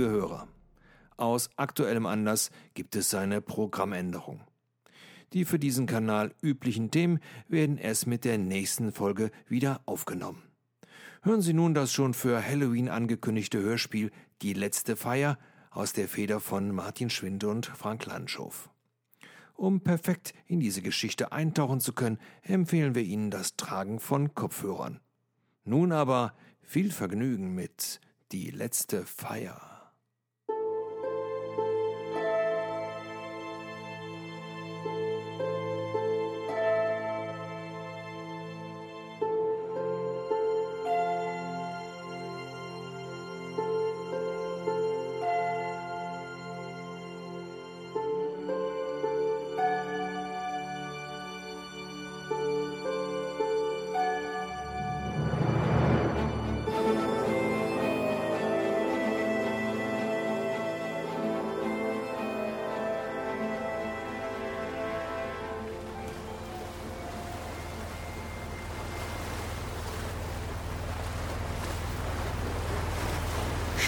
liebe Hörer. Aus aktuellem Anlass gibt es eine Programmänderung. Die für diesen Kanal üblichen Themen werden erst mit der nächsten Folge wieder aufgenommen. Hören Sie nun das schon für Halloween angekündigte Hörspiel Die letzte Feier aus der Feder von Martin Schwinde und Frank Landschow. Um perfekt in diese Geschichte eintauchen zu können, empfehlen wir Ihnen das Tragen von Kopfhörern. Nun aber viel Vergnügen mit Die letzte Feier.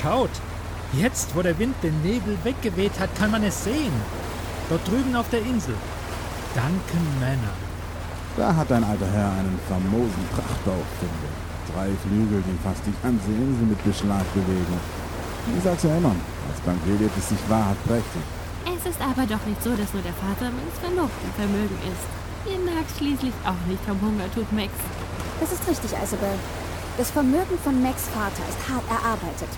Schaut! Jetzt, wo der Wind den Nebel weggeweht hat, kann man es sehen. Dort drüben auf der Insel. Duncan Manor. Da hat ein alter Herr einen famosen Prachtbau gefunden. Drei Flügel, die fast die ganze Insel mit Beschlag bewegen. Ich sag's ja immer, als Bankier lebt es sich wahrhaft prächtig. Es ist aber doch nicht so, dass nur der Vater meines Verlobten Vermögen ist. Ihr nagt schließlich auch nicht vom Hungertod Max. Das ist richtig, Isabel. Das Vermögen von Max Vater ist hart erarbeitet.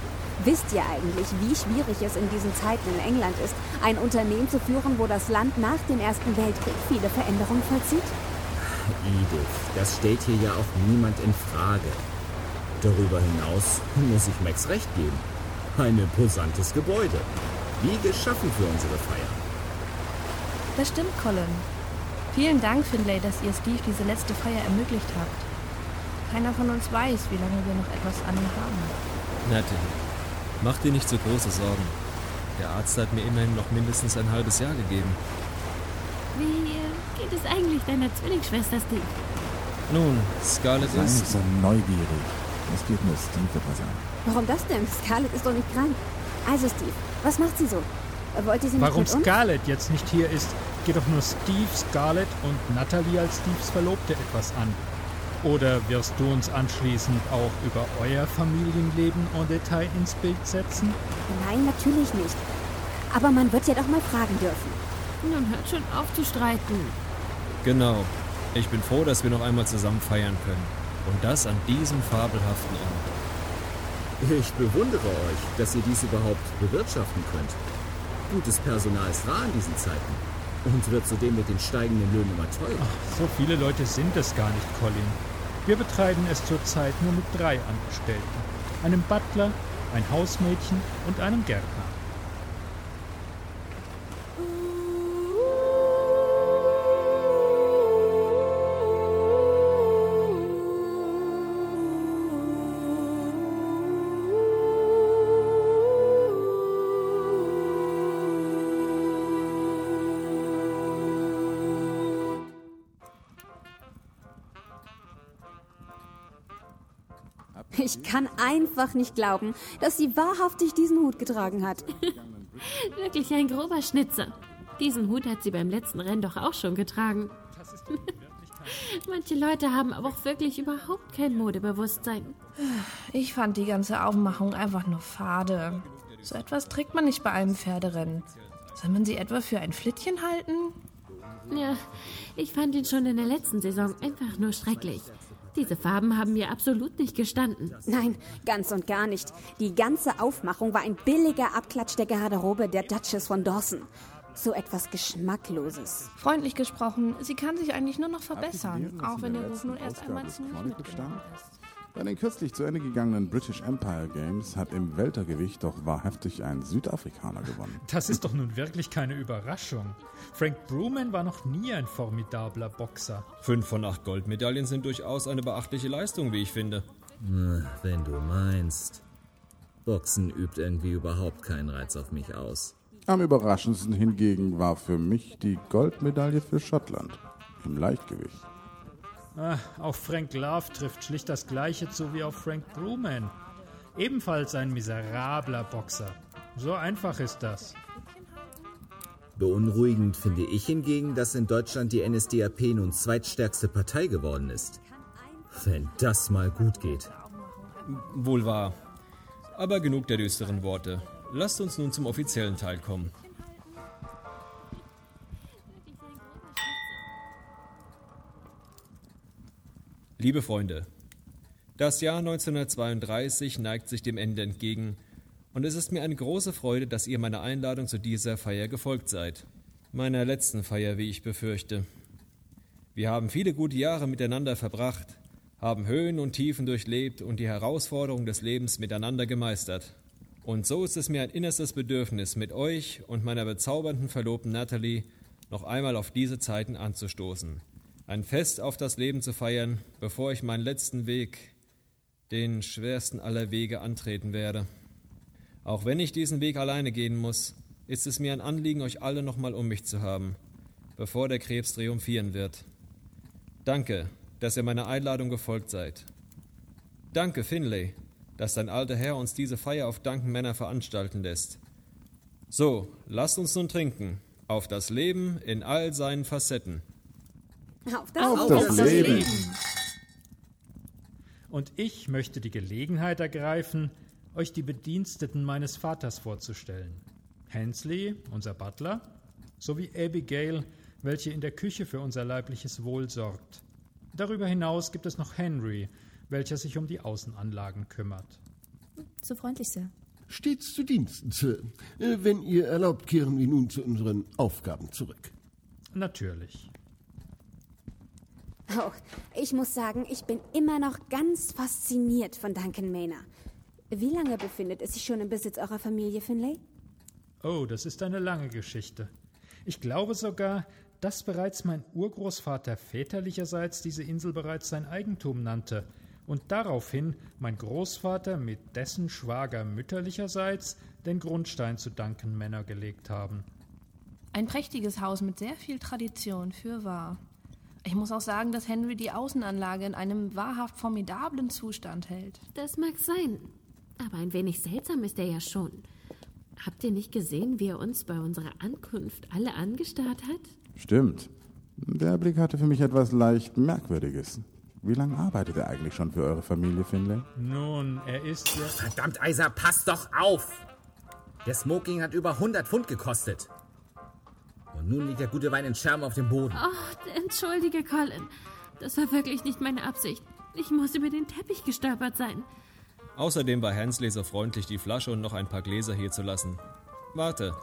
Wisst ihr eigentlich, wie schwierig es in diesen Zeiten in England ist, ein Unternehmen zu führen, wo das Land nach dem Ersten Weltkrieg viele Veränderungen vollzieht? Edith, das stellt hier ja auch niemand in Frage. Darüber hinaus muss ich Max recht geben. Ein imposantes Gebäude. Wie geschaffen für unsere Feier. Das stimmt, Colin. Vielen Dank, Finlay, dass ihr Steve diese letzte Feier ermöglicht habt. Keiner von uns weiß, wie lange wir noch etwas an ihm haben. Natalie, mach dir nicht so große Sorgen. Der Arzt hat mir immerhin noch mindestens ein halbes Jahr gegeben. Wie geht es eigentlich deiner Zwillingsschwester Steve? Nun, Scarlett Sei ist... so neugierig. Es geht nur Steve etwas an. Warum das denn? Scarlett ist doch nicht krank. Also, Steve, was macht sie so? Wollt ihr sie nicht Warum? Scarlett jetzt nicht hier ist, geht doch nur Steve, Scarlett und Natalie als Steves Verlobte etwas an. Oder wirst du uns anschließend auch über euer Familienleben en Detail ins Bild setzen? Nein, natürlich nicht. Aber man wird ja doch mal fragen dürfen. Nun hört schon auf zu streiten. Genau. Ich bin froh, dass wir noch einmal zusammen feiern können. Und das an diesem fabelhaften Ort. Ich bewundere euch, dass ihr dies überhaupt bewirtschaften könnt. Gutes Personal ist rar in diesen Zeiten. Und wird zudem mit den steigenden Löhnen immer teurer. So viele Leute sind es gar nicht, Colin. Wir betreiben es zurzeit nur mit drei Angestellten. Einem Butler, ein Hausmädchen und einem Gärtner. Ich kann einfach nicht glauben, dass sie wahrhaftig diesen Hut getragen hat. Wirklich ein grober Schnitzer. Diesen Hut hat sie beim letzten Rennen doch auch schon getragen. Manche Leute haben aber auch wirklich überhaupt kein Modebewusstsein. Ich fand die ganze Aufmachung einfach nur fade. So etwas trägt man nicht bei einem Pferderennen. Soll man sie etwa für ein Flittchen halten? Ja, ich fand ihn schon in der letzten Saison einfach nur schrecklich. Diese Farben haben mir absolut nicht gestanden. Nein, ganz und gar nicht. Die ganze Aufmachung war ein billiger Abklatsch der Garderobe der Duchess von Dawson. So etwas Geschmackloses. Freundlich gesprochen, sie kann sich eigentlich nur noch verbessern, auch wenn der Ruf nun erst einmal ziemlich mitgenommen ist. Bei den kürzlich zu Ende gegangenen British Empire Games hat im Weltergewicht doch wahrhaftig ein Südafrikaner gewonnen. Das ist doch nun wirklich keine Überraschung. Frank Bruman war noch nie ein formidabler Boxer. Fünf von acht Goldmedaillen sind durchaus eine beachtliche Leistung, wie ich finde. Wenn du meinst. Boxen übt irgendwie überhaupt keinen Reiz auf mich aus. Am überraschendsten hingegen war für mich die Goldmedaille für Schottland im Leichtgewicht. Ah, auf Frank Love trifft schlicht das Gleiche zu wie auf Frank Bruman. Ebenfalls ein miserabler Boxer. So einfach ist das. Beunruhigend finde ich hingegen, dass in Deutschland die NSDAP nun zweitstärkste Partei geworden ist. Wenn das mal gut geht. Wohl wahr. Aber genug der düsteren Worte. Lasst uns nun zum offiziellen Teil kommen. Liebe Freunde, das Jahr 1932 neigt sich dem Ende entgegen und es ist mir eine große Freude, dass ihr meiner Einladung zu dieser Feier gefolgt seid. Meiner letzten Feier, wie ich befürchte. Wir haben viele gute Jahre miteinander verbracht, haben Höhen und Tiefen durchlebt und die Herausforderungen des Lebens miteinander gemeistert. Und so ist es mir ein innerstes Bedürfnis, mit euch und meiner bezaubernden Verlobten Natalie noch einmal auf diese Zeiten anzustoßen. Ein Fest auf das Leben zu feiern, bevor ich meinen letzten Weg, den schwersten aller Wege, antreten werde. Auch wenn ich diesen Weg alleine gehen muss, ist es mir ein Anliegen, euch alle nochmal um mich zu haben, bevor der Krebs triumphieren wird. Danke, dass ihr meiner Einladung gefolgt seid. Danke, Finlay, dass dein alter Herr uns diese Feier auf Danken Männer veranstalten lässt. So, lasst uns nun trinken, auf das Leben in all seinen Facetten. Auf das, Auf das Leben. Und ich möchte die Gelegenheit ergreifen, euch die Bediensteten meines Vaters vorzustellen. Hensley, unser Butler, sowie Abigail, welche in der Küche für unser leibliches Wohl sorgt. Darüber hinaus gibt es noch Henry, welcher sich um die Außenanlagen kümmert. So freundlich, Sir. Stets zu Diensten, Sir. Äh, Wenn ihr erlaubt, kehren wir nun zu unseren Aufgaben zurück. Natürlich. Oh, ich muss sagen, ich bin immer noch ganz fasziniert von Duncan Maynard. Wie lange befindet es sich schon im Besitz eurer Familie, Finlay? Oh, das ist eine lange Geschichte. Ich glaube sogar, dass bereits mein Urgroßvater väterlicherseits diese Insel bereits sein Eigentum nannte und daraufhin mein Großvater mit dessen Schwager mütterlicherseits den Grundstein zu Duncan Manor gelegt haben. Ein prächtiges Haus mit sehr viel Tradition, für wahr. Ich muss auch sagen, dass Henry die Außenanlage in einem wahrhaft formidablen Zustand hält. Das mag sein. Aber ein wenig seltsam ist er ja schon. Habt ihr nicht gesehen, wie er uns bei unserer Ankunft alle angestarrt hat? Stimmt. Der Blick hatte für mich etwas leicht Merkwürdiges. Wie lange arbeitet er eigentlich schon für eure Familie, Finlay? Nun, er ist ja. Verdammt, Eiser, pass doch auf! Der Smoking hat über 100 Pfund gekostet. Und nun liegt der gute Wein in Scherben auf dem Boden. Oh, entschuldige, Colin. Das war wirklich nicht meine Absicht. Ich muss über den Teppich gestolpert sein. Außerdem war Hensley so freundlich, die Flasche und noch ein paar Gläser hier zu lassen. Warte,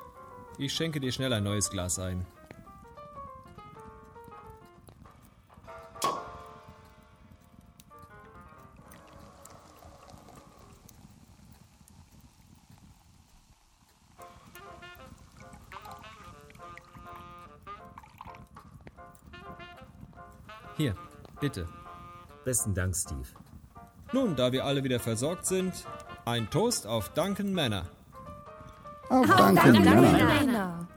ich schenke dir schnell ein neues Glas ein. Bitte. Besten Dank, Steve. Nun, da wir alle wieder versorgt sind, ein Toast auf Duncan Manor. Auf Duncan Manor. Männer.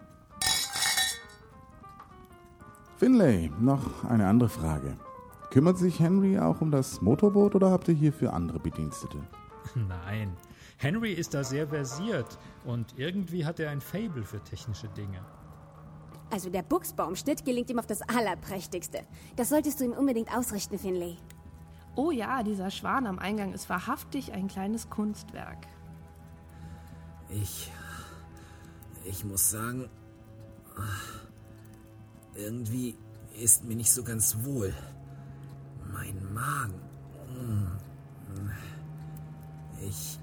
Finlay, noch eine andere Frage. Kümmert sich Henry auch um das Motorboot oder habt ihr hierfür andere Bedienstete? Nein. Henry ist da sehr versiert und irgendwie hat er ein Fable für technische Dinge. Also der Buchsbaumschnitt gelingt ihm auf das Allerprächtigste. Das solltest du ihm unbedingt ausrichten, Finlay. Oh ja, dieser Schwan am Eingang ist wahrhaftig ein kleines Kunstwerk. Ich. Ich muss sagen. Irgendwie ist mir nicht so ganz wohl. Mein Magen. mm, Ich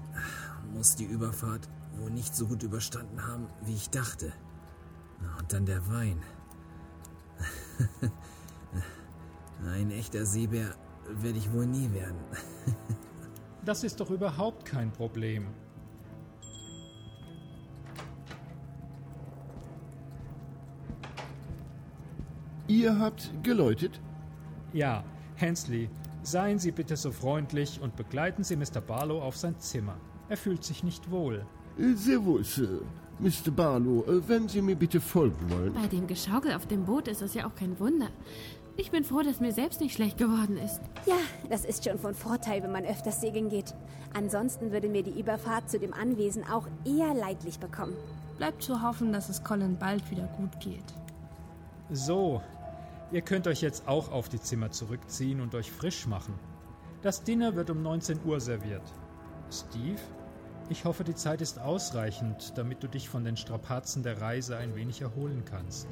muss die Überfahrt wohl nicht so gut überstanden haben, wie ich dachte. Und dann der Wein. Ein echter Seebär werde ich wohl nie werden. Das ist doch überhaupt kein Problem. Ihr habt geläutet? Ja, Hensley, seien Sie bitte so freundlich und begleiten Sie Mr. Barlow auf sein Zimmer. Er fühlt sich nicht wohl. Äh, Sehr wohl, Sir. Mr. Barlow, äh, wenn Sie mir bitte folgen wollen. Bei dem Geschaukel auf dem Boot ist es ja auch kein Wunder. Ich bin froh, dass mir selbst nicht schlecht geworden ist. Ja, das ist schon von Vorteil, wenn man öfters segeln geht. Ansonsten würde mir die Überfahrt zu dem Anwesen auch eher leidlich bekommen. Bleibt zu hoffen, dass es Colin bald wieder gut geht. So, ihr könnt euch jetzt auch auf die Zimmer zurückziehen und euch frisch machen. Das Dinner wird um 19 Uhr serviert. Steve, ich hoffe, die Zeit ist ausreichend, damit du dich von den Strapazen der Reise ein wenig erholen kannst.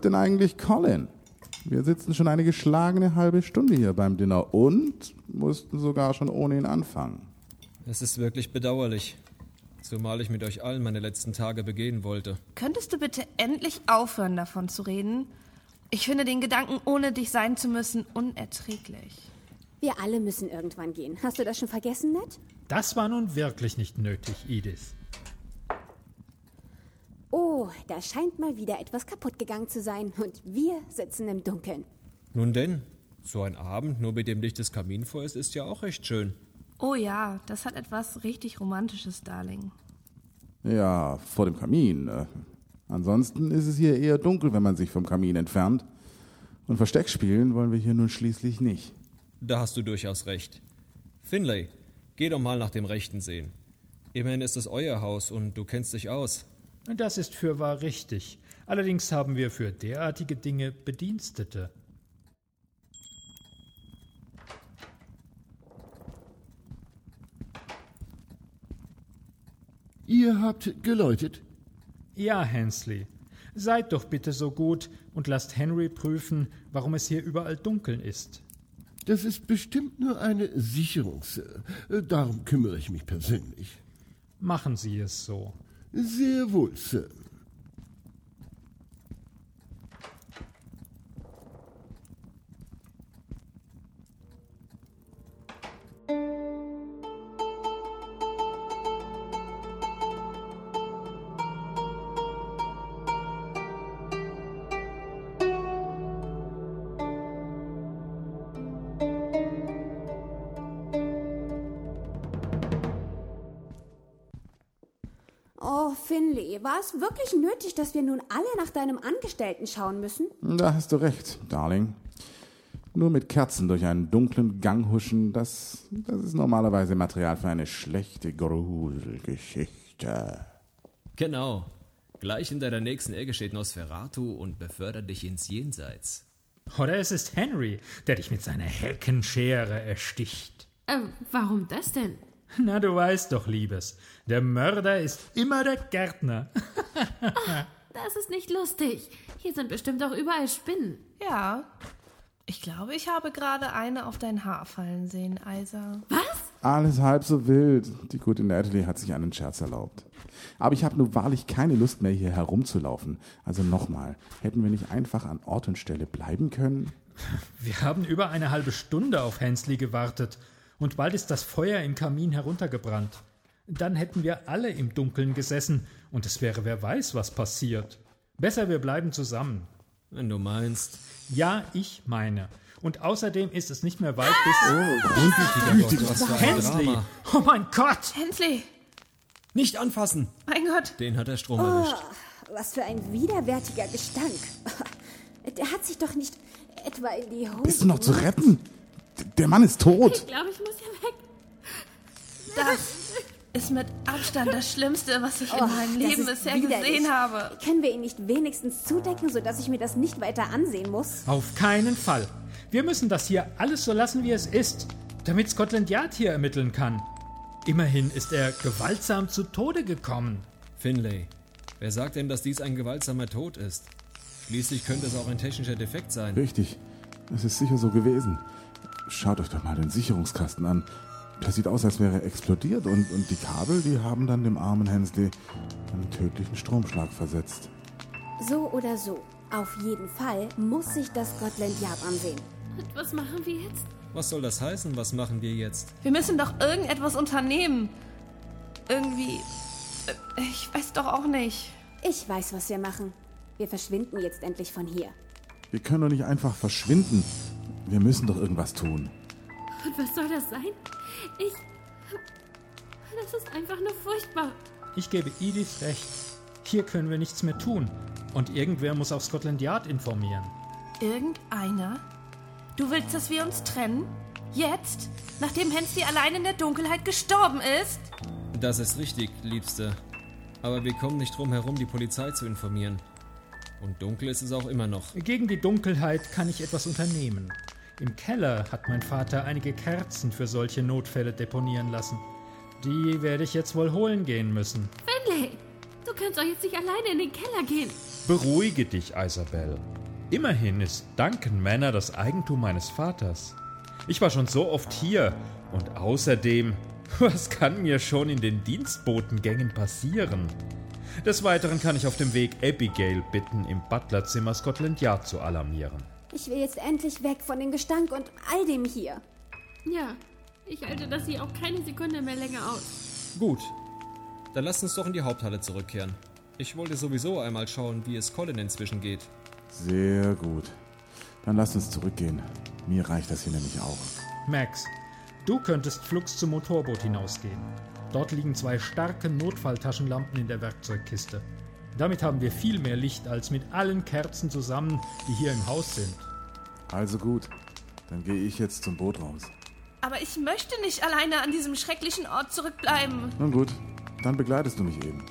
Bleibt denn eigentlich Colin? Wir sitzen schon eine geschlagene halbe Stunde hier beim Dinner und mussten sogar schon ohne ihn anfangen. Es ist wirklich bedauerlich. Zumal ich mit euch allen meine letzten Tage begehen wollte. Könntest du bitte endlich aufhören, davon zu reden? Ich finde den Gedanken, ohne dich sein zu müssen, unerträglich. Wir alle müssen irgendwann gehen. Hast du das schon vergessen, Ned? Das war nun wirklich nicht nötig, Edith. Oh, da scheint mal wieder etwas kaputt gegangen zu sein und wir sitzen im Dunkeln. Nun denn, so ein Abend nur mit dem Licht des Kaminfeuers ist ja auch recht schön. Oh ja, das hat etwas richtig Romantisches, Darling. Ja, vor dem Kamin. Äh, ansonsten ist es hier eher dunkel, wenn man sich vom Kamin entfernt. Und Versteck spielen wollen wir hier nun schließlich nicht. Da hast du durchaus recht. Finlay, geh doch mal nach dem Rechten sehen. Immerhin ist es euer Haus und du kennst dich aus. Das ist fürwahr richtig. Allerdings haben wir für derartige Dinge Bedienstete. Ihr habt geläutet? Ja, Hensley. Seid doch bitte so gut und lasst Henry prüfen, warum es hier überall dunkel ist. Das ist bestimmt nur eine Sicherung, Sir. Darum kümmere ich mich persönlich. Machen Sie es so. Sehr wohl, Sir. Es wirklich nötig, dass wir nun alle nach deinem Angestellten schauen müssen? Da hast du recht, Darling. Nur mit Kerzen durch einen dunklen Gang huschen, das, das ist normalerweise Material für eine schlechte Gruselgeschichte. Genau. Gleich hinter der nächsten Ecke steht Nosferatu und befördert dich ins Jenseits. Oder es ist Henry, der dich mit seiner Heckenschere ersticht. Äh, warum das denn? Na, du weißt doch, Liebes, der Mörder ist immer der Gärtner. Das ist nicht lustig. Hier sind bestimmt auch überall Spinnen. Ja. Ich glaube, ich habe gerade eine auf dein Haar fallen sehen, Isa. Was? Alles halb so wild. Die gute Natalie hat sich einen Scherz erlaubt. Aber ich habe nun wahrlich keine Lust mehr, hier herumzulaufen. Also nochmal, hätten wir nicht einfach an Ort und Stelle bleiben können? Wir haben über eine halbe Stunde auf Hensley gewartet und bald ist das Feuer im Kamin heruntergebrannt. Dann hätten wir alle im Dunkeln gesessen und es wäre wer weiß, was passiert. Besser, wir bleiben zusammen. Wenn du meinst. Ja, ich meine. Und außerdem ist es nicht mehr weit bis. Gott, was für ein Hensley! Drama. Oh mein Gott! Hensley! Nicht anfassen! Mein Gott! Den hat der Strom erwischt. Was für ein widerwärtiger Gestank. Der hat sich doch nicht etwa in die Hose. Bist du noch zu retten? Der Mann ist tot. Ich glaube, ich muss hier weg. Das ist mit Abstand das Schlimmste, was ich in Oh, meinem das Leben bisher widerlich. gesehen habe. Können wir ihn nicht wenigstens zudecken, sodass ich mir das nicht weiter ansehen muss? Auf keinen Fall. Wir müssen das hier alles so lassen, wie es ist, damit Scotland Yard hier ermitteln kann. Immerhin ist er gewaltsam zu Tode gekommen. Finlay, wer sagt denn, dass dies ein gewaltsamer Tod ist? Schließlich könnte es auch ein technischer Defekt sein. Richtig. Es ist sicher so gewesen. Schaut euch doch mal den Sicherungskasten an. Das sieht aus, als wäre er explodiert und, und die Kabel, die haben dann dem armen Hensley einen tödlichen Stromschlag versetzt. So oder so. Auf jeden Fall muss sich das Scotland Yard ansehen. Und was machen wir jetzt? Was soll das heißen? Was machen wir jetzt? Wir müssen doch irgendetwas unternehmen. Irgendwie. äh, Ich weiß doch auch nicht. Ich weiß, was wir machen. Wir verschwinden jetzt endlich von hier. Wir können doch nicht einfach verschwinden. Wir müssen doch irgendwas tun. Und was soll das sein? Ich. Das ist einfach nur furchtbar. Ich gebe Edith recht. Hier können wir nichts mehr tun. Und irgendwer muss auch Scotland Yard informieren. Irgendeiner? Du willst, dass wir uns trennen? Jetzt? Nachdem Hensley allein in der Dunkelheit gestorben ist? Das ist richtig, Liebste. Aber wir kommen nicht drum herum, die Polizei zu informieren. Und dunkel ist es auch immer noch. Gegen die Dunkelheit kann ich etwas unternehmen. Im Keller hat mein Vater einige Kerzen für solche Notfälle deponieren lassen. Die werde ich jetzt wohl holen gehen müssen. Finlay, du kannst doch jetzt nicht alleine in den Keller gehen. Beruhige dich, Isabel. Immerhin ist Duncan Manor das Eigentum meines Vaters. Ich war schon so oft hier und außerdem, was kann mir schon in den Dienstbotengängen passieren? Des Weiteren kann ich auf dem Weg Abigail bitten, im Butlerzimmer Scotland Yard zu alarmieren. Ich will jetzt endlich weg von dem Gestank und all dem hier. Ja, ich halte das hier auch keine Sekunde mehr länger aus. Gut. Dann lasst uns doch in die Haupthalle zurückkehren. Ich wollte sowieso einmal schauen, wie es Colin inzwischen geht. Sehr gut. Dann lasst uns zurückgehen. Mir reicht das hier nämlich auch. Max, du könntest flugs zum Motorboot hinausgehen. Dort liegen zwei starke Notfalltaschenlampen in der Werkzeugkiste. Damit haben wir viel mehr Licht als mit allen Kerzen zusammen, die hier im Haus sind. Also gut. Dann gehe ich jetzt zum Boot raus. Aber ich möchte nicht alleine an diesem schrecklichen Ort zurückbleiben. Nun gut, dann begleitest du mich eben.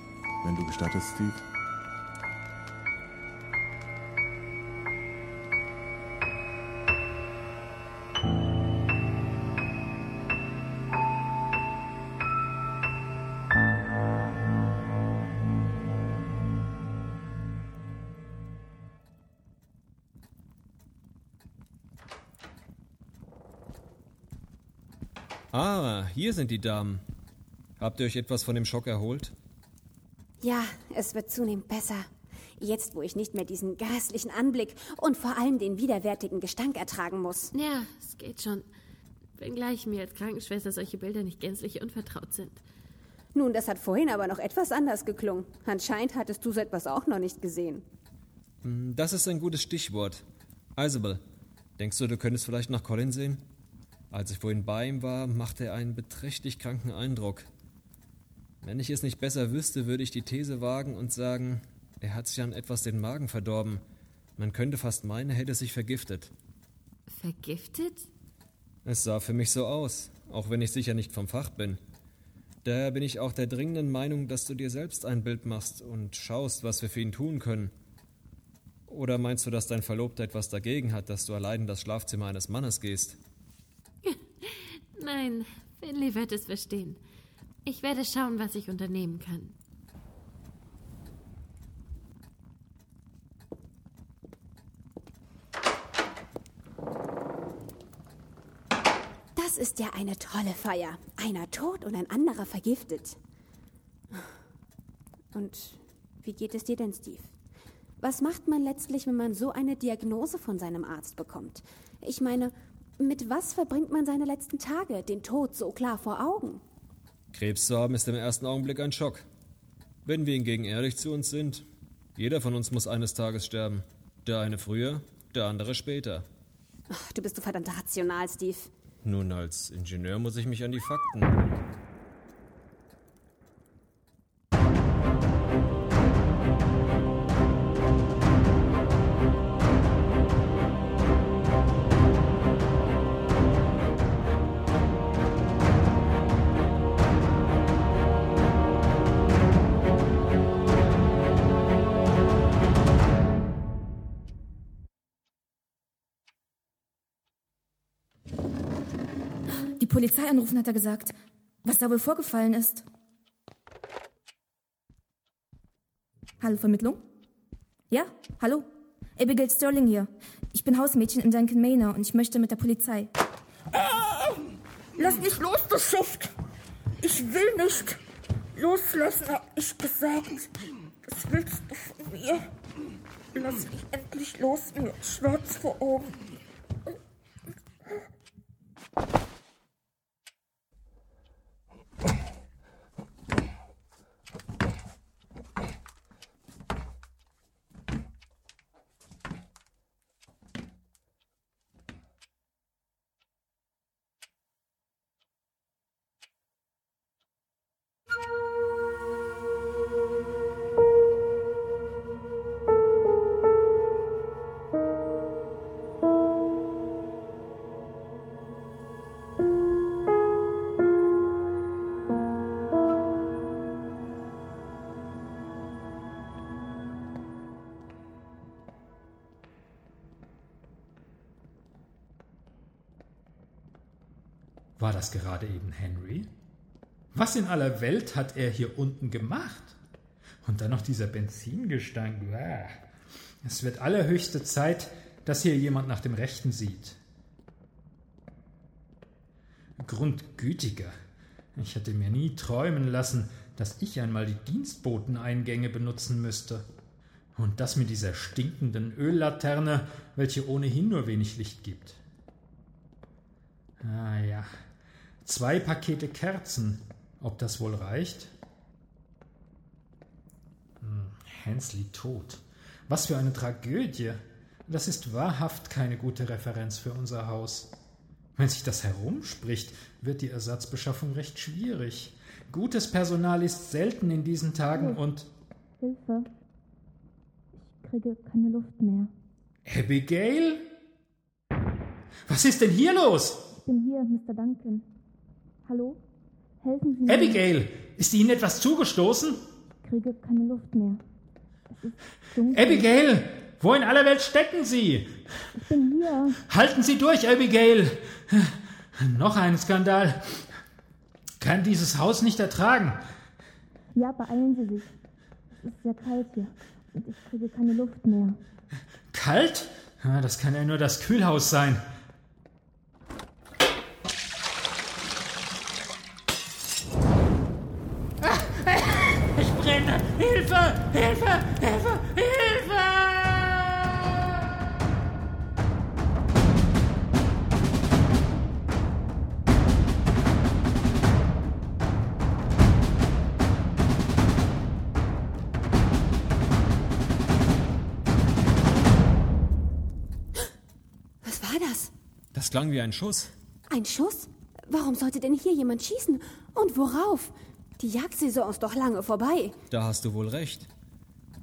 Wenn du gestattest, Steve. Ah, hier sind die Damen. Habt ihr euch etwas von dem Schock erholt? Ja, es wird zunehmend besser. Jetzt, wo ich nicht mehr diesen grässlichen Anblick und vor allem den widerwärtigen Gestank ertragen muss. Ja, es geht schon. Wenngleich mir als Krankenschwester solche Bilder nicht gänzlich unvertraut sind. Nun, das hat vorhin aber noch etwas anders geklungen. Anscheinend hattest du so etwas auch noch nicht gesehen. Hm, Das ist ein gutes Stichwort. Isabel, denkst du, du könntest vielleicht nach Colin sehen? Als ich vorhin bei ihm war, machte er einen beträchtlich kranken Eindruck. Wenn ich es nicht besser wüsste, würde ich die These wagen und sagen, er hat sich an etwas den Magen verdorben. Man könnte fast meinen, er hätte sich vergiftet. Vergiftet? Es sah für mich so aus, auch wenn ich sicher nicht vom Fach bin. Daher bin ich auch der dringenden Meinung, dass du dir selbst ein Bild machst und schaust, was wir für ihn tun können. Oder meinst du, dass dein Verlobter etwas dagegen hat, dass du allein in das Schlafzimmer eines Mannes gehst? Nein, Finley wird es verstehen. Ich werde schauen, was ich unternehmen kann. Das ist ja eine tolle Feier. Einer tot und ein anderer vergiftet. Und wie geht es dir denn, Steve? Was macht man letztlich, wenn man so eine Diagnose von seinem Arzt bekommt? Ich meine, mit was verbringt man seine letzten Tage? Den Tod so klar vor Augen. Krebs zu haben ist im ersten Augenblick ein Schock. Wenn wir hingegen ehrlich zu uns sind, jeder von uns muss eines Tages sterben. Der eine früher, der andere später. Ach, du bist so verdammt rational, Steve. Nun, als Ingenieur muss ich mich an die Fakten. Polizei anrufen, hat er gesagt. Was da wohl vorgefallen ist. Hallo, Vermittlung? Ja, hallo. Abigail Sterling hier. Ich bin Hausmädchen in Duncan Manor und ich möchte mit der Polizei. Lass mich los, du Schuft! Ich will nicht loslassen, hab ich gesagt. Was willst du von mir? Lass mich endlich los, mir schwarz vor Augen. Das gerade eben Henry? Was in aller Welt hat er hier unten gemacht? Und dann noch dieser Benzingestank. Es wird allerhöchste Zeit, dass hier jemand nach dem Rechten sieht. Grundgütiger. Ich hätte mir nie träumen lassen, dass ich einmal die Dienstboteneingänge benutzen müsste. Und das mit dieser stinkenden Öllaterne, welche ohnehin nur wenig Licht gibt. Ah ja. Zwei Pakete Kerzen. Ob das wohl reicht? Hm, Hensley tot. Was für eine Tragödie. Das ist wahrhaft keine gute Referenz für unser Haus. Wenn sich das herumspricht, wird die Ersatzbeschaffung recht schwierig. Gutes Personal ist selten in diesen Tagen und. Hilfe. Ich kriege keine Luft mehr. Abigail? Was ist denn hier los? Ich bin hier, Mr. Duncan. Hallo? Helfen Sie mir. Abigail, ist Ihnen etwas zugestoßen? Ich kriege keine Luft mehr. Es ist dunkel. Abigail, wo in aller Welt stecken Sie? Ich bin hier. Halten Sie durch, Abigail. Noch ein Skandal. Kann dieses Haus nicht ertragen. Ja, beeilen Sie sich. Es ist sehr kalt hier und ich kriege keine Luft mehr. Kalt? Das kann ja nur das Kühlhaus sein. Ich brenne! Hilfe! Hilfe! Hilfe! Was war das? Das klang wie ein Schuss. Ein Schuss? Warum sollte denn hier jemand schießen? Und worauf? Die Jagdsaison ist doch lange vorbei. Da hast du wohl recht.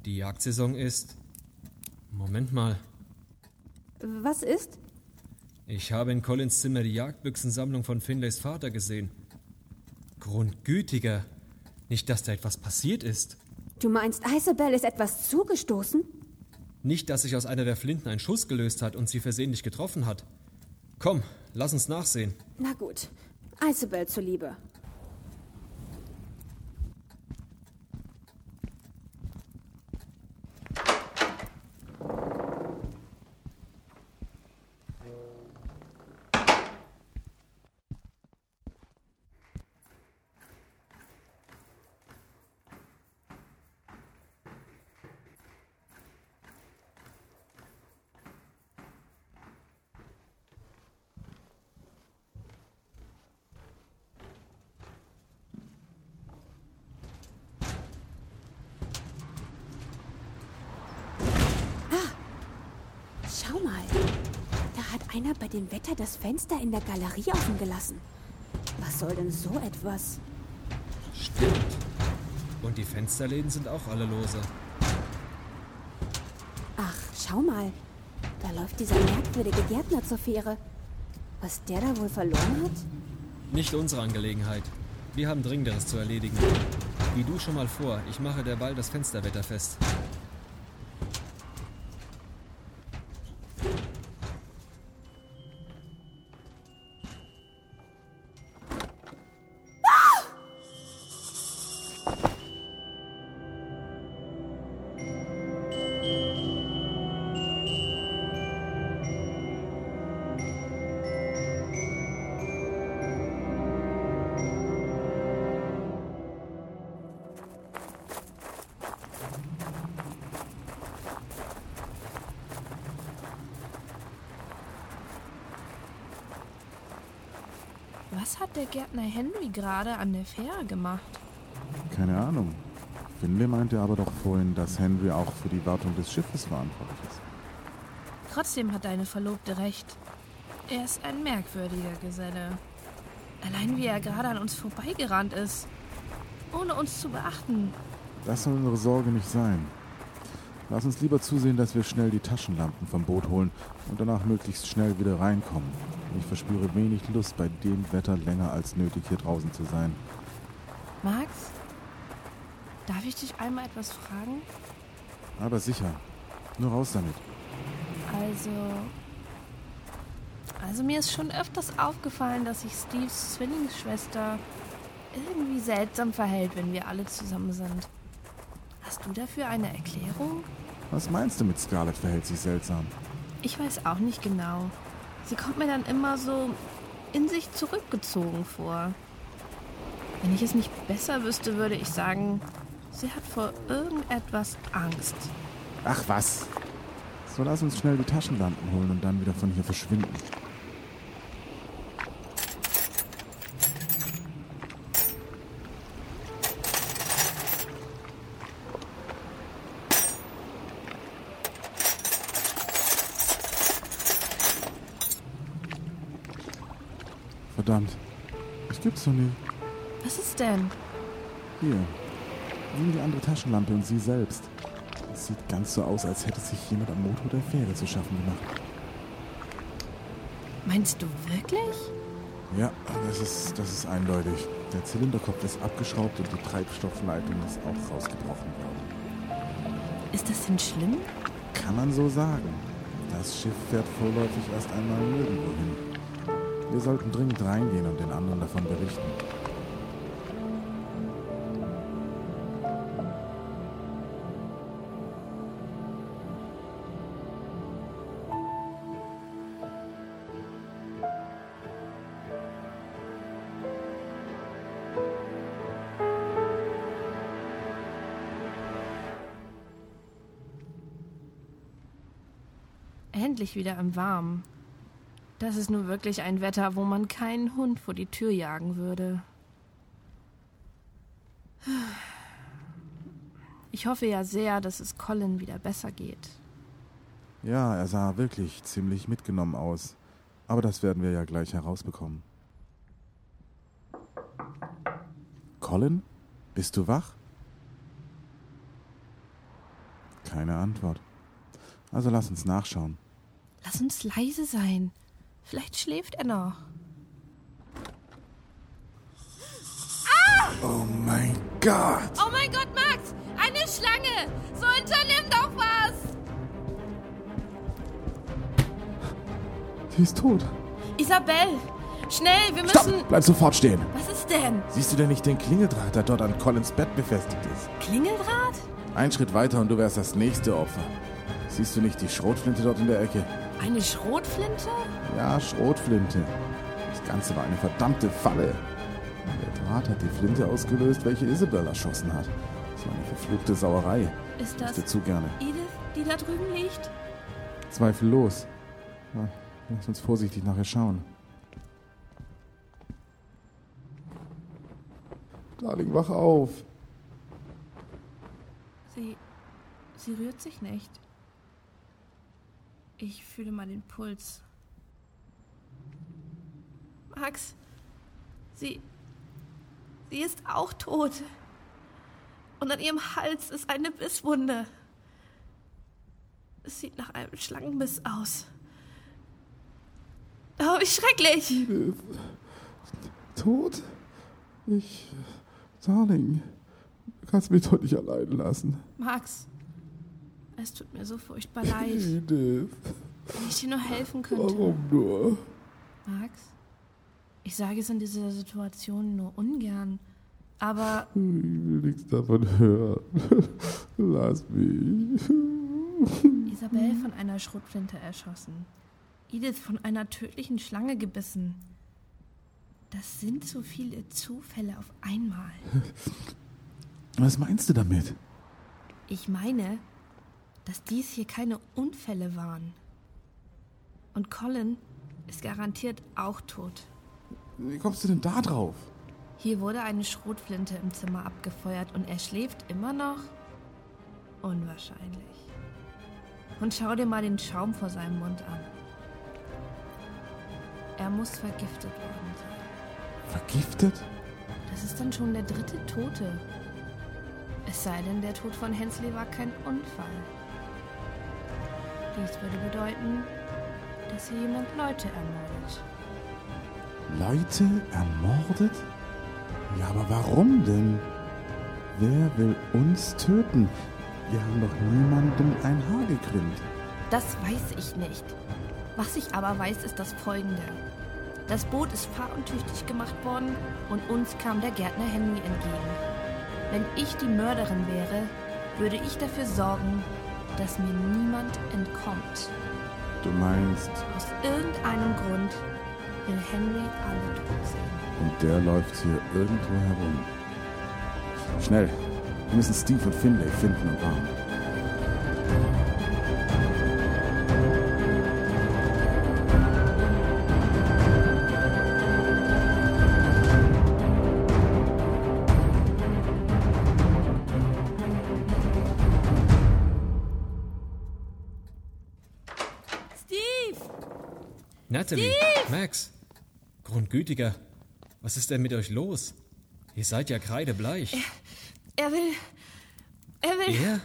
Die Jagdsaison ist. Moment mal. Was ist? Ich habe in Collins Zimmer die Jagdbüchsensammlung von Finlays Vater gesehen. Grundgütiger. Nicht, dass da etwas passiert ist. Du meinst, Isabel ist etwas zugestoßen? Nicht, dass sich aus einer der Flinten ein Schuss gelöst hat und sie versehentlich getroffen hat. Komm, lass uns nachsehen. Na gut. Isabel zuliebe. Schau mal. Da hat einer bei dem Wetter das Fenster in der Galerie offen gelassen. Was soll denn so etwas? Stimmt. Und die Fensterläden sind auch alle lose. Ach, schau mal. Da läuft dieser merkwürdige Gärtner zur Fähre. Was der da wohl verloren hat? Nicht unsere Angelegenheit. Wir haben Dringenderes zu erledigen. Wie du schon mal vor, ich mache derweil das Fensterwetter fest. Was hat der Gärtner Henry gerade an der Fähre gemacht? Keine Ahnung. Finlay meinte aber doch vorhin, dass Henry auch für die Wartung des Schiffes verantwortlich ist. Trotzdem hat deine Verlobte recht. Er ist ein merkwürdiger Geselle. Allein wie er gerade an uns vorbeigerannt ist. Ohne uns zu beachten. Das soll unsere Sorge nicht sein. Lass uns lieber zusehen, dass wir schnell die Taschenlampen vom Boot holen und danach möglichst schnell wieder reinkommen. Ich verspüre wenig Lust, bei dem Wetter länger als nötig hier draußen zu sein. Max? Darf ich dich einmal etwas fragen? Aber sicher. Nur raus damit. Also. Also mir ist schon öfters aufgefallen, dass sich Steves Zwillingsschwester irgendwie seltsam verhält, wenn wir alle zusammen sind. Hast du dafür eine Erklärung? Was meinst du mit Scarlett verhält sich seltsam? Ich weiß auch nicht genau. Sie kommt mir dann immer so in sich zurückgezogen vor. Wenn ich es nicht besser wüsste, würde ich sagen, sie hat vor irgendetwas Angst. Ach was. So lass uns schnell die Taschenlampen holen und dann wieder von hier verschwinden. Verdammt. Nicht. Was ist denn? Hier. Nimm die andere Taschenlampe und sie selbst. Es sieht ganz so aus, als hätte sich jemand am Motor der Fähre zu schaffen gemacht. Meinst du wirklich? Ja, das ist, das ist eindeutig. Der Zylinderkopf ist abgeschraubt und die Treibstoffleitung ist auch rausgebrochen worden. Ist das denn schlimm? Kann man so sagen. Das Schiff fährt vorläufig erst einmal nirgendwo hin. Wir sollten dringend reingehen und den anderen davon berichten. Endlich wieder im Warmen. Das ist nun wirklich ein Wetter, wo man keinen Hund vor die Tür jagen würde. Ich hoffe ja sehr, dass es Colin wieder besser geht. Ja, er sah wirklich ziemlich mitgenommen aus. Aber das werden wir ja gleich herausbekommen. Colin? Bist du wach? Keine Antwort. Also lass uns nachschauen. Lass uns leise sein. Vielleicht schläft er noch. Oh mein Gott! Oh mein Gott, Max! Eine Schlange! So unternimm doch was! Sie ist tot. Isabel! Schnell, wir müssen. Stopp! Bleib sofort stehen! Was ist denn? Siehst du denn nicht den Klingeldraht, der dort an Collins Bett befestigt ist? Klingeldraht? Ein Schritt weiter und du wärst das nächste Opfer. Siehst du nicht die Schrotflinte dort in der Ecke? Eine Schrotflinte? Ja, Schrotflinte. Das Ganze war eine verdammte Falle. Der Draht hat die Flinte ausgelöst, welche Isabel erschossen hat. Das war eine verfluchte Sauerei. Ist das zu gerne. Edith, die da drüben liegt? Zweifellos. Na, Lass uns vorsichtig nachher schauen. Darling, wach auf. Sie. Sie rührt sich nicht. Ich fühle mal den Puls. Max, sie. Sie ist auch tot. Und an ihrem Hals ist eine Bisswunde. Es sieht nach einem Schlangenbiss aus. Oh, wie schrecklich! Tot? Ich. Darling. Du kannst mich doch nicht allein lassen. Max, es tut mir so furchtbar leid. Edith. Wenn ich dir nur helfen könnte. Warum nur? Max, ich sage es in dieser Situation nur ungern, aber Ich will nichts davon hören. Lass mich. Isabel von einer Schrotflinte erschossen. Edith von einer tödlichen Schlange gebissen. Das sind so viele Zufälle auf einmal. Was meinst du damit? Ich meine, dass dies hier keine Unfälle waren. Und Colin ist garantiert auch tot. Wie kommst du denn da drauf? Hier wurde eine Schrotflinte im Zimmer abgefeuert und er schläft immer noch? Unwahrscheinlich. Und schau dir mal den Schaum vor seinem Mund an. Er muss vergiftet worden sein. Vergiftet? Das ist dann schon der dritte Tote. Es sei denn, der Tod von Hensley war kein Unfall. Dies würde bedeuten, dass hier jemand Leute ermordet. Leute ermordet? Ja, aber warum denn? Wer will uns töten? Wir haben doch niemandem ein Haar gekrümmt. Das weiß ich nicht. Was ich aber weiß, ist das folgende. Das Boot ist fahruntüchtig gemacht worden und uns kam der Gärtner Henry entgegen. Wenn ich die Mörderin wäre, würde ich dafür sorgen, dass mir niemand entkommt. Du meinst, Aus irgendeinem Grund will Henry sehen. und der läuft hier irgendwo herum. Schnell, wir müssen Steve und Finlay finden und warnen. Grundgütiger, was ist denn mit euch los? Ihr seid ja kreidebleich. Er will. Er will. Er?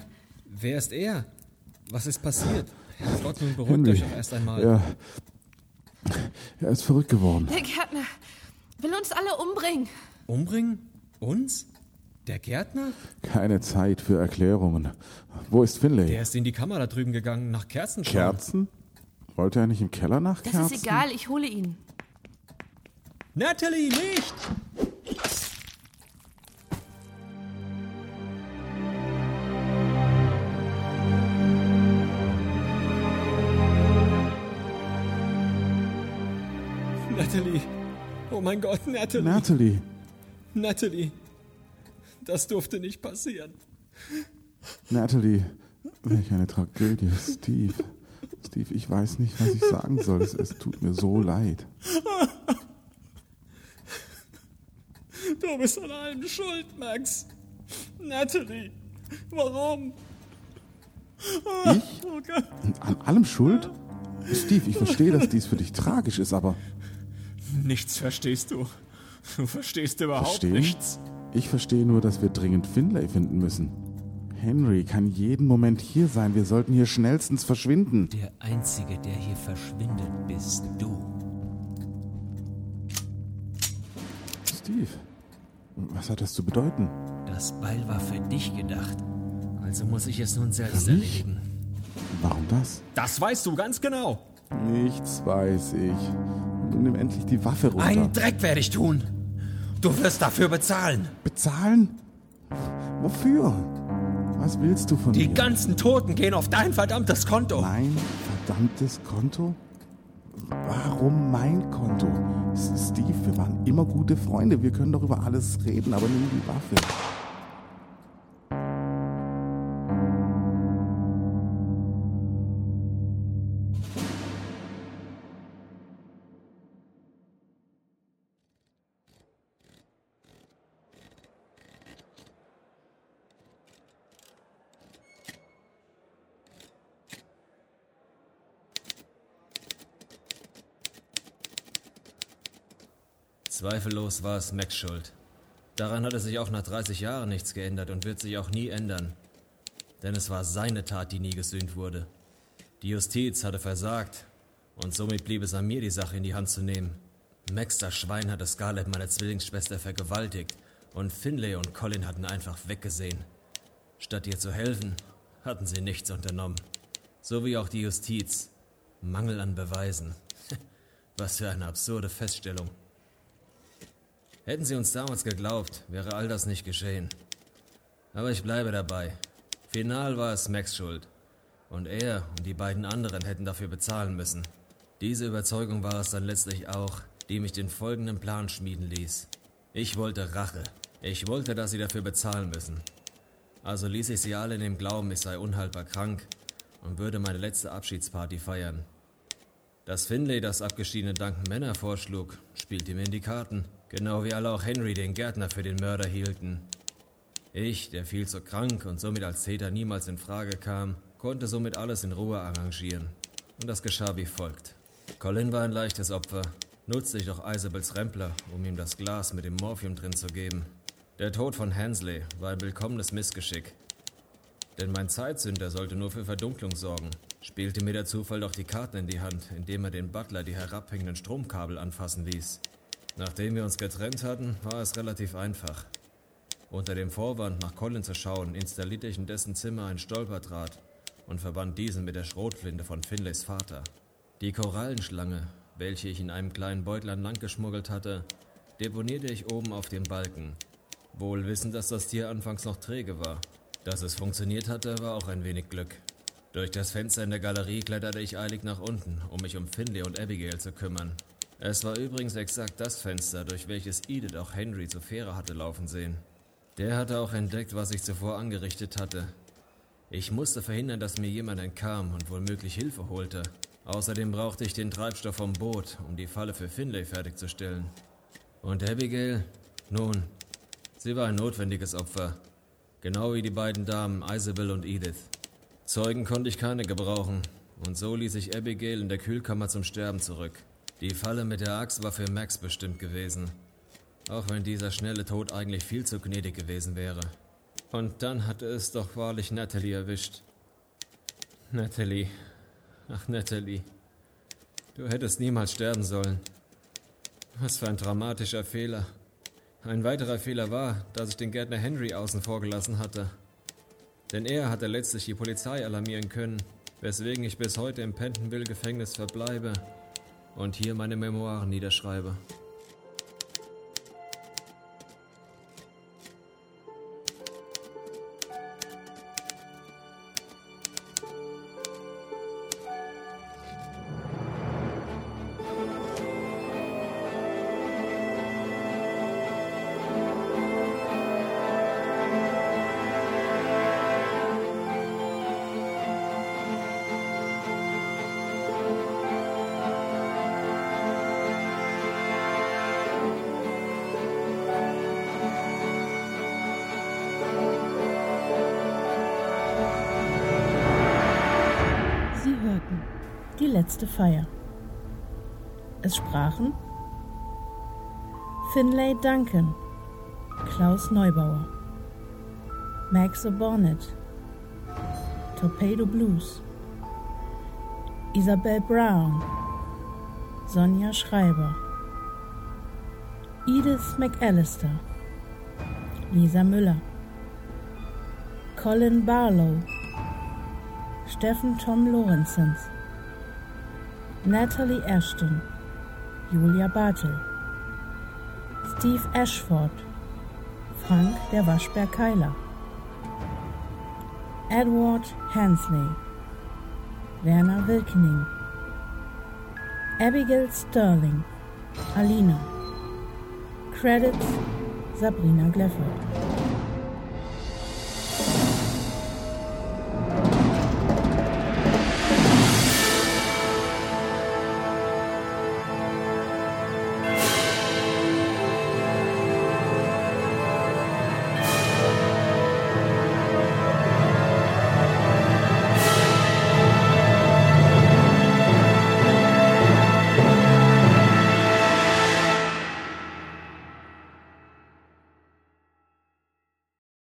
Wer ist er? Was ist passiert? Herrgott, nun beruhigt Henry, euch doch erst einmal. Ja. Er ist verrückt geworden. Der Gärtner will uns alle umbringen. Umbringen? Uns? Der Gärtner? Keine Zeit für Erklärungen. Wo ist Finlay? Der ist in die Kammer da drüben gegangen, nach Kerzen schauen. Kerzen? Wollte er nicht im Keller nach Das Kerzen? ist egal, ich hole ihn. Natalie, nicht! Natalie. Oh mein Gott, Natalie. Natalie. Natalie. Das durfte nicht passieren. Natalie. Welch eine Tragödie. Steve. Steve, ich weiß nicht, was ich sagen soll. Es, es tut mir so leid. Du bist an allem schuld, Max. Natalie. Warum? Ich? Oh. An allem schuld? Steve, ich verstehe, dass dies für dich tragisch ist, aber Nichts verstehst du. Du verstehst überhaupt verstehen? nichts. Ich verstehe nur, dass wir dringend Finlay finden müssen. Henry kann jeden Moment hier sein. Wir sollten hier schnellstens verschwinden. Der Einzige, der hier verschwindet, bist du. Steve, was hat das zu bedeuten? Das Beil war für dich gedacht. Also muss ich es nun selbst Für mich? erledigen. Warum das? Das weißt du ganz genau. Nichts weiß ich. Nimm endlich die Waffe runter. Einen Dreck werde ich tun. Du wirst dafür bezahlen. Bezahlen? Wofür? Was willst du von Die mir? ganzen Toten gehen auf dein verdammtes Konto. Mein verdammtes Konto? Warum mein Konto? Steve, wir waren immer gute Freunde. Wir können doch über alles reden, aber nimm die Waffe. Zweifellos war es Max Schuld. Daran hatte sich auch nach 30 Jahren nichts geändert und wird sich auch nie ändern. Denn es war seine Tat, die nie gesühnt wurde. Die Justiz hatte versagt und somit blieb es an mir, die Sache in die Hand zu nehmen. Max, das Schwein, hatte Scarlett, meine Zwillingsschwester, vergewaltigt und Finlay und Colin hatten einfach weggesehen. Statt ihr zu helfen, hatten sie nichts unternommen. So wie auch die Justiz. Mangel an Beweisen. Was für eine absurde Feststellung. Hätten sie uns damals geglaubt, wäre all das nicht geschehen. Aber ich bleibe dabei. Final war es Max Schuld. Und er und die beiden anderen hätten dafür bezahlen müssen. Diese Überzeugung war es dann letztlich auch, die mich den folgenden Plan schmieden ließ. Ich wollte Rache. Ich wollte, dass sie dafür bezahlen müssen. Also ließ ich sie alle in dem Glauben, ich sei unhaltbar krank und würde meine letzte Abschiedsparty feiern. Dass Finlay das abgeschiedene Duncan Männer vorschlug, spielte mir in die Karten. Genau wie alle auch Henry den Gärtner für den Mörder hielten. Ich, der viel zu krank und somit als Täter niemals in Frage kam, konnte somit alles in Ruhe arrangieren. Und das geschah wie folgt. Colin war ein leichtes Opfer, nutzte ich doch Isabels Rempler, um ihm das Glas mit dem Morphium drin zu geben. Der Tod von Hensley war ein willkommenes Missgeschick. Denn mein Zeitsünder sollte nur für Verdunklung sorgen, spielte mir der Zufall doch die Karten in die Hand, indem er den Butler die herabhängenden Stromkabel anfassen ließ. Nachdem wir uns getrennt hatten, war es relativ einfach. Unter dem Vorwand, nach Colin zu schauen, installierte ich in dessen Zimmer ein Stolperdraht und verband diesen mit der Schrotflinte von Finlays Vater. Die Korallenschlange, welche ich in einem kleinen Beutlein langgeschmuggelt hatte, deponierte ich oben auf dem Balken, wohl wissend, dass das Tier anfangs noch träge war. Dass es funktioniert hatte, war auch ein wenig Glück. Durch das Fenster in der Galerie kletterte ich eilig nach unten, um mich um Finley und Abigail zu kümmern. Es war übrigens exakt das Fenster, durch welches Edith auch Henry zur Fähre hatte laufen sehen. Der hatte auch entdeckt, was ich zuvor angerichtet hatte. Ich musste verhindern, dass mir jemand entkam und womöglich Hilfe holte. Außerdem brauchte ich den Treibstoff vom Boot, um die Falle für Finlay fertigzustellen. Und Abigail? Nun, sie war ein notwendiges Opfer. Genau wie die beiden Damen Isabel und Edith. Zeugen konnte ich keine gebrauchen, und so ließ ich Abigail in der Kühlkammer zum Sterben zurück. Die Falle mit der Axt war für Max bestimmt gewesen, auch wenn dieser schnelle Tod eigentlich viel zu gnädig gewesen wäre. Und dann hatte es doch wahrlich Natalie erwischt. Natalie. Ach, Natalie. Du hättest niemals sterben sollen. Was für ein dramatischer Fehler. Ein weiterer Fehler war, dass ich den Gärtner Henry außen vor gelassen hatte. Denn er hatte letztlich die Polizei alarmieren können, weswegen ich bis heute im Pentonville-Gefängnis verbleibe und hier meine Memoiren niederschreibe. Duncan, Klaus Neubauer, Max O'Bonnet, Torpedo Blues, Isabel Brown, Sonja Schreiber, Edith McAllister, Lisa Müller, Colin Barlow, Steffen Tom Lorenzens, Natalie Ashton, Julia Bartel, Steve Ashford, Frank der Waschbär-Keiler, Edward Hensley, Werner Wilkening, Abigail Sterling, Alina, Credits Sabrina Gleffert.